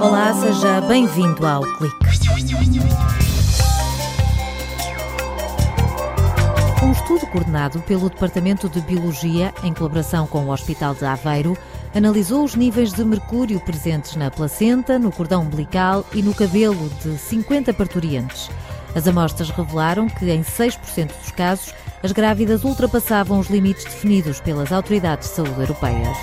Olá, seja bem-vindo ao Clique. Um estudo coordenado pelo Departamento de Biologia, em colaboração com o Hospital de Aveiro, analisou os níveis de mercúrio presentes na placenta, no cordão umbilical e no cabelo de 50 parturientes. As amostras revelaram que, em 6% dos casos, as grávidas ultrapassavam os limites definidos pelas autoridades de saúde europeias.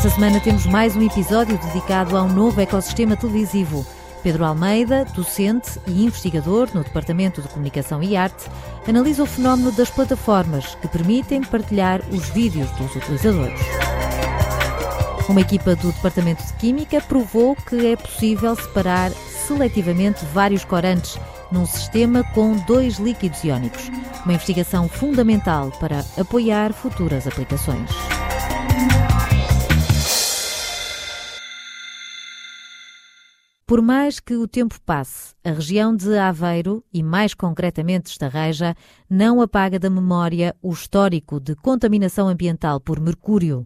Esta semana temos mais um episódio dedicado a um novo ecossistema televisivo. Pedro Almeida, docente e investigador no Departamento de Comunicação e Arte, analisa o fenómeno das plataformas que permitem partilhar os vídeos dos utilizadores. Uma equipa do Departamento de Química provou que é possível separar seletivamente vários corantes num sistema com dois líquidos iónicos. Uma investigação fundamental para apoiar futuras aplicações. Por mais que o tempo passe, a região de Aveiro, e mais concretamente Estarreja, não apaga da memória o histórico de contaminação ambiental por mercúrio.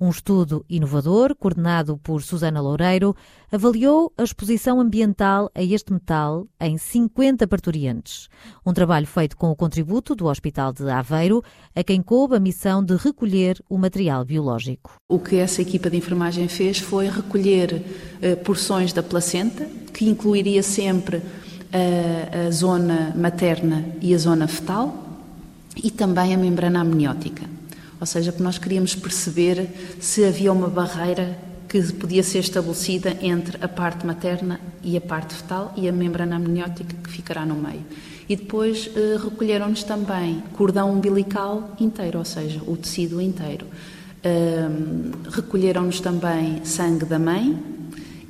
Um estudo inovador, coordenado por Susana Loureiro, avaliou a exposição ambiental a este metal em 50 parturientes. Um trabalho feito com o contributo do Hospital de Aveiro, a quem coube a missão de recolher o material biológico. O que essa equipa de enfermagem fez foi recolher eh, porções da placenta, que incluiria sempre a, a zona materna e a zona fetal, e também a membrana amniótica. Ou seja, que nós queríamos perceber se havia uma barreira que podia ser estabelecida entre a parte materna e a parte fetal e a membrana amniótica que ficará no meio. E depois eh, recolheram-nos também cordão umbilical inteiro, ou seja, o tecido inteiro. Um, recolheram-nos também sangue da mãe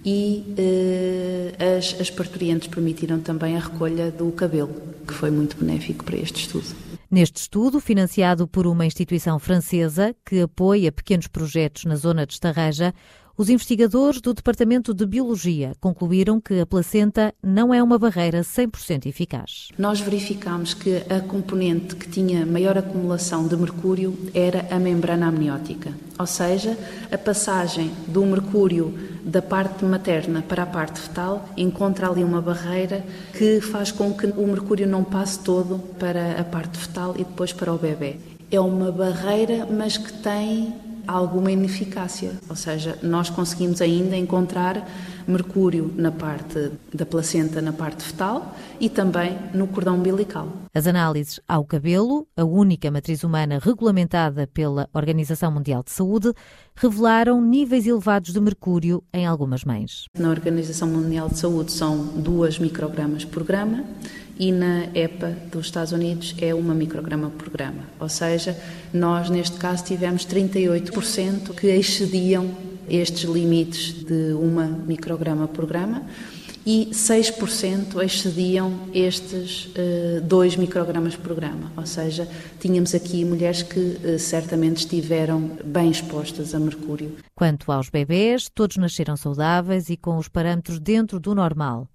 e uh, as, as parturientes permitiram também a recolha do cabelo, que foi muito benéfico para este estudo. Neste estudo, financiado por uma instituição francesa que apoia pequenos projetos na zona de Estarreja, os investigadores do Departamento de Biologia concluíram que a placenta não é uma barreira 100% eficaz. Nós verificamos que a componente que tinha maior acumulação de mercúrio era a membrana amniótica, ou seja, a passagem do mercúrio da parte materna para a parte fetal encontra ali uma barreira que faz com que o mercúrio não passe todo para a parte fetal e depois para o bebê. É uma barreira, mas que tem alguma ineficácia, ou seja, nós conseguimos ainda encontrar mercúrio na parte da placenta, na parte fetal e também no cordão umbilical. As análises ao cabelo, a única matriz humana regulamentada pela Organização Mundial de Saúde, revelaram níveis elevados de mercúrio em algumas mães. Na Organização Mundial de Saúde são 2 microgramas por grama e na EPA dos Estados Unidos é uma micrograma por grama. Ou seja, nós neste caso tivemos 38% que excediam estes limites de uma micrograma por grama e 6% excediam estes uh, 2 microgramas por grama. Ou seja, tínhamos aqui mulheres que uh, certamente estiveram bem expostas a mercúrio. Quanto aos bebês, todos nasceram saudáveis e com os parâmetros dentro do normal.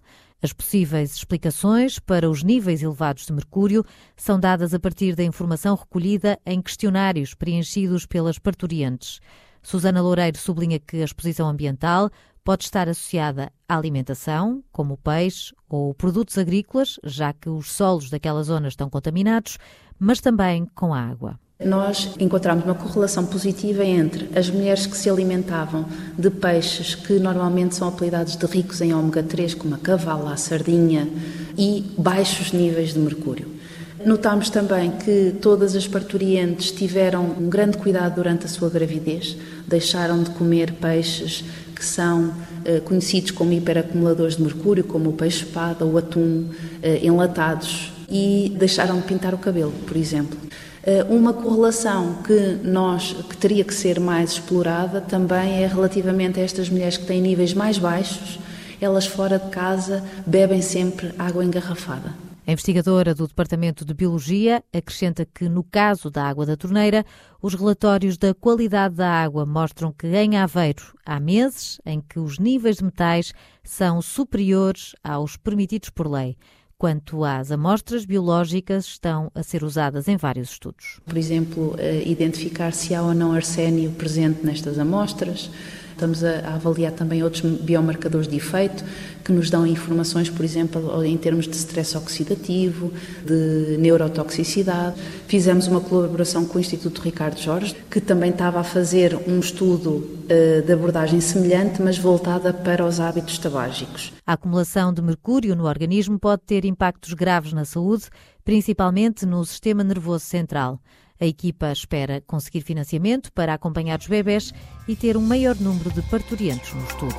As possíveis explicações para os níveis elevados de mercúrio são dadas a partir da informação recolhida em questionários preenchidos pelas parturientes. Susana Loureiro sublinha que a exposição ambiental pode estar associada à alimentação, como o peixe ou produtos agrícolas, já que os solos daquela zona estão contaminados, mas também com a água. Nós encontramos uma correlação positiva entre as mulheres que se alimentavam de peixes que normalmente são apelidados de ricos em ômega 3, como a cavala, a sardinha, e baixos níveis de mercúrio. Notámos também que todas as parturientes tiveram um grande cuidado durante a sua gravidez, deixaram de comer peixes que são eh, conhecidos como hiperacumuladores de mercúrio, como o peixe-espada, o atum, eh, enlatados, e deixaram de pintar o cabelo, por exemplo. Eh, uma correlação que nós que teria que ser mais explorada também é relativamente a estas mulheres que têm níveis mais baixos, elas fora de casa bebem sempre água engarrafada. A investigadora do Departamento de Biologia acrescenta que, no caso da água da torneira, os relatórios da qualidade da água mostram que em Aveiro há meses em que os níveis de metais são superiores aos permitidos por lei Quanto às amostras biológicas, estão a ser usadas em vários estudos. Por exemplo, eh, identificar se há ou não arsénio presente nestas amostras. Estamos a avaliar também outros biomarcadores de efeito que nos dão informações, por exemplo, em termos de stress oxidativo, de neurotoxicidade. Fizemos uma colaboração com o Instituto Ricardo Jorge, que também estava a fazer um estudo uh, de abordagem semelhante, mas voltada para os hábitos tabágicos. A acumulação de mercúrio no organismo pode ter impactos graves na saúde, principalmente no sistema nervoso central. A equipa espera conseguir financiamento para acompanhar os bebés e ter um maior número de parturientes no estudo.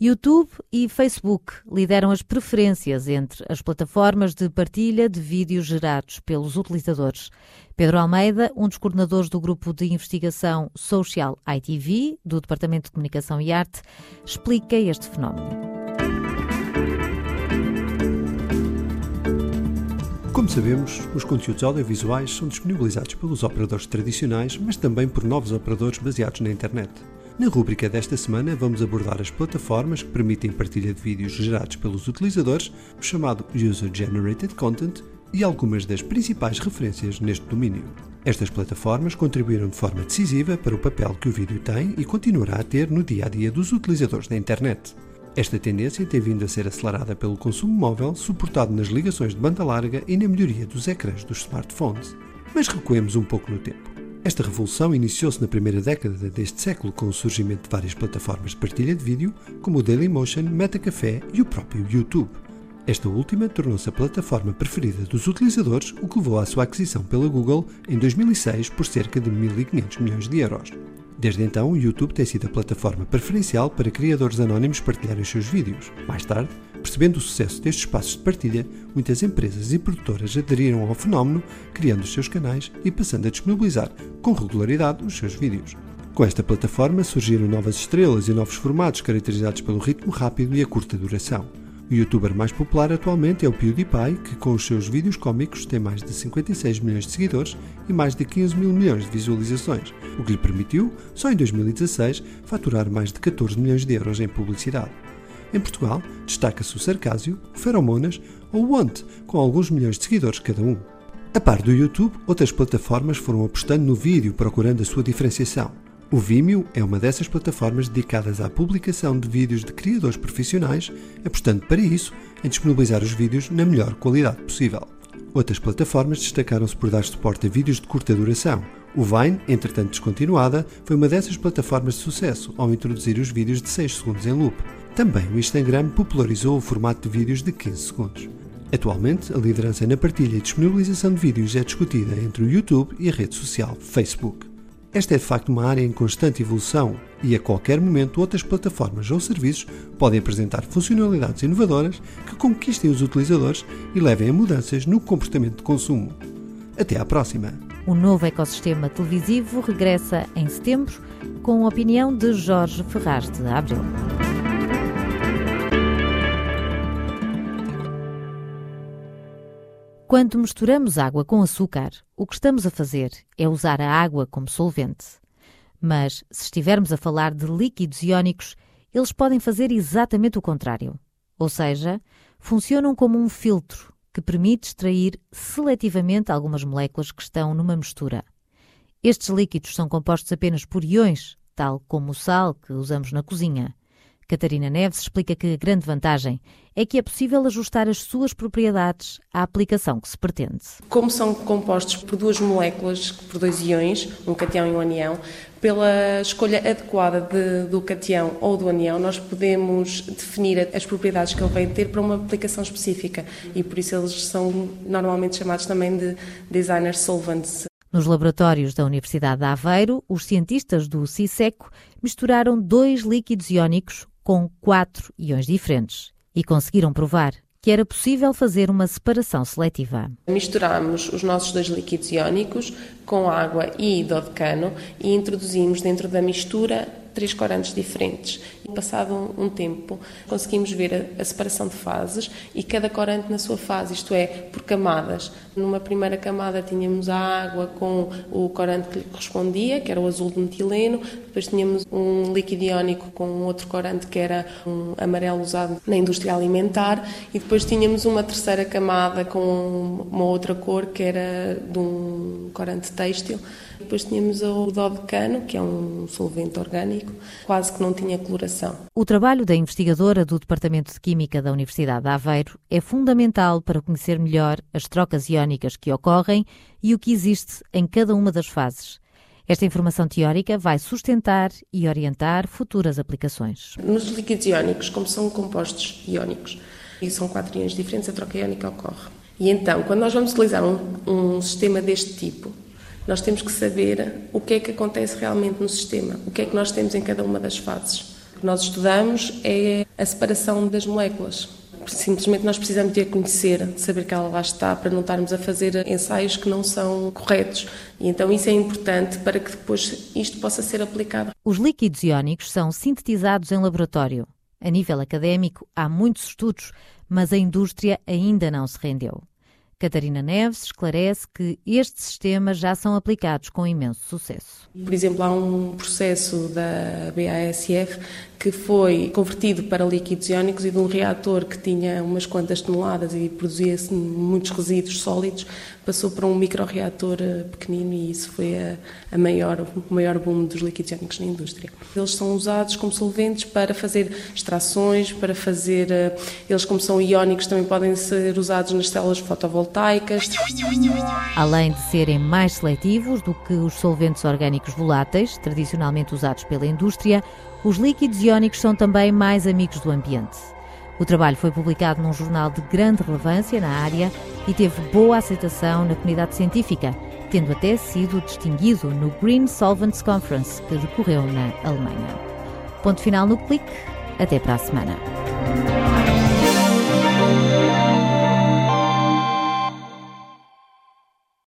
YouTube e Facebook lideram as preferências entre as plataformas de partilha de vídeos gerados pelos utilizadores. Pedro Almeida, um dos coordenadores do grupo de investigação Social ITV, do Departamento de Comunicação e Arte, explica este fenómeno. Como sabemos, os conteúdos audiovisuais são disponibilizados pelos operadores tradicionais, mas também por novos operadores baseados na internet. Na rúbrica desta semana, vamos abordar as plataformas que permitem partilha de vídeos gerados pelos utilizadores, o chamado User Generated Content, e algumas das principais referências neste domínio. Estas plataformas contribuíram de forma decisiva para o papel que o vídeo tem e continuará a ter no dia a dia dos utilizadores da internet. Esta tendência tem vindo a ser acelerada pelo consumo móvel, suportado nas ligações de banda larga e na melhoria dos ecrãs dos smartphones. Mas recuemos um pouco no tempo. Esta revolução iniciou-se na primeira década deste século com o surgimento de várias plataformas de partilha de vídeo, como o Dailymotion, Metacafé e o próprio YouTube. Esta última tornou-se a plataforma preferida dos utilizadores, o que levou à sua aquisição pela Google em 2006 por cerca de 1.500 milhões de euros. Desde então, o YouTube tem sido a plataforma preferencial para criadores anónimos partilharem os seus vídeos. Mais tarde, percebendo o sucesso destes espaços de partilha, muitas empresas e produtoras aderiram ao fenómeno, criando os seus canais e passando a disponibilizar com regularidade os seus vídeos. Com esta plataforma surgiram novas estrelas e novos formatos caracterizados pelo ritmo rápido e a curta duração. O youtuber mais popular atualmente é o PewDiePie, que com os seus vídeos cómicos tem mais de 56 milhões de seguidores e mais de 15 mil milhões de visualizações, o que lhe permitiu, só em 2016, faturar mais de 14 milhões de euros em publicidade. Em Portugal, destaca-se o Sarcásio, o Feromonas ou o Want, com alguns milhões de seguidores cada um. A par do YouTube, outras plataformas foram apostando no vídeo procurando a sua diferenciação. O Vimeo é uma dessas plataformas dedicadas à publicação de vídeos de criadores profissionais, apostando para isso em disponibilizar os vídeos na melhor qualidade possível. Outras plataformas destacaram-se por dar suporte a vídeos de curta duração. O Vine, entretanto descontinuada, foi uma dessas plataformas de sucesso ao introduzir os vídeos de 6 segundos em loop. Também o Instagram popularizou o formato de vídeos de 15 segundos. Atualmente, a liderança na partilha e disponibilização de vídeos é discutida entre o YouTube e a rede social Facebook. Esta é de facto uma área em constante evolução e a qualquer momento outras plataformas ou serviços podem apresentar funcionalidades inovadoras que conquistem os utilizadores e levem a mudanças no comportamento de consumo. Até à próxima! O novo ecossistema televisivo regressa em setembro com a opinião de Jorge Ferraz de Abril. Quando misturamos água com açúcar, o que estamos a fazer é usar a água como solvente. Mas, se estivermos a falar de líquidos iónicos, eles podem fazer exatamente o contrário. Ou seja, funcionam como um filtro que permite extrair seletivamente algumas moléculas que estão numa mistura. Estes líquidos são compostos apenas por iões, tal como o sal que usamos na cozinha. Catarina Neves explica que a grande vantagem é que é possível ajustar as suas propriedades à aplicação que se pretende. Como são compostos por duas moléculas, por dois íons, um cation e um anião, pela escolha adequada de, do cation ou do anião, nós podemos definir as propriedades que ele vai ter para uma aplicação específica e por isso eles são normalmente chamados também de designer solvents. Nos laboratórios da Universidade de Aveiro, os cientistas do CISECO misturaram dois líquidos iónicos, com quatro íons diferentes e conseguiram provar que era possível fazer uma separação seletiva. Misturamos os nossos dois líquidos iónicos com água e dodecano e introduzimos dentro da mistura três corantes diferentes. E passado um, tempo, conseguimos ver a, a, separação de fases e cada corante na sua fase, isto é, por camadas. Numa primeira camada tínhamos a água com o corante que lhe correspondia, que era o azul de metileno, depois tínhamos um líquido iónico com outro corante que era um amarelo usado na indústria alimentar e depois tínhamos uma terceira camada com uma outra cor que era de um corante têxtil. Depois tínhamos o dodecano, que é um solvente orgânico, quase que não tinha coloração. O trabalho da investigadora do Departamento de Química da Universidade de Aveiro é fundamental para conhecer melhor as trocas iónicas que ocorrem e o que existe em cada uma das fases. Esta informação teórica vai sustentar e orientar futuras aplicações. Nos líquidos iónicos, como são compostos iónicos, e são quatro íons diferentes, a troca iónica ocorre. E então, quando nós vamos utilizar um, um sistema deste tipo, nós temos que saber o que é que acontece realmente no sistema, o que é que nós temos em cada uma das fases. O que nós estudamos é a separação das moléculas. Simplesmente nós precisamos de a conhecer, de saber que ela lá está, para não estarmos a fazer ensaios que não são corretos. E então isso é importante para que depois isto possa ser aplicado. Os líquidos iónicos são sintetizados em laboratório. A nível académico, há muitos estudos, mas a indústria ainda não se rendeu. Catarina Neves esclarece que estes sistemas já são aplicados com imenso sucesso. Por exemplo, há um processo da BASF que foi convertido para líquidos iónicos e de um reator que tinha umas quantas toneladas e produzia-se muitos resíduos sólidos, passou para um microreator eh, pequenino e isso foi a, a maior, o maior boom dos líquidos iónicos na indústria. Eles são usados como solventes para fazer extrações, para fazer. Eh, eles, como são iónicos, também podem ser usados nas células fotovoltaicas. Além de serem mais seletivos do que os solventes orgânicos voláteis, tradicionalmente usados pela indústria, os líquidos iónicos são também mais amigos do ambiente. O trabalho foi publicado num jornal de grande relevância na área e teve boa aceitação na comunidade científica, tendo até sido distinguido no Green Solvents Conference, que decorreu na Alemanha. Ponto final no clique. Até para a semana.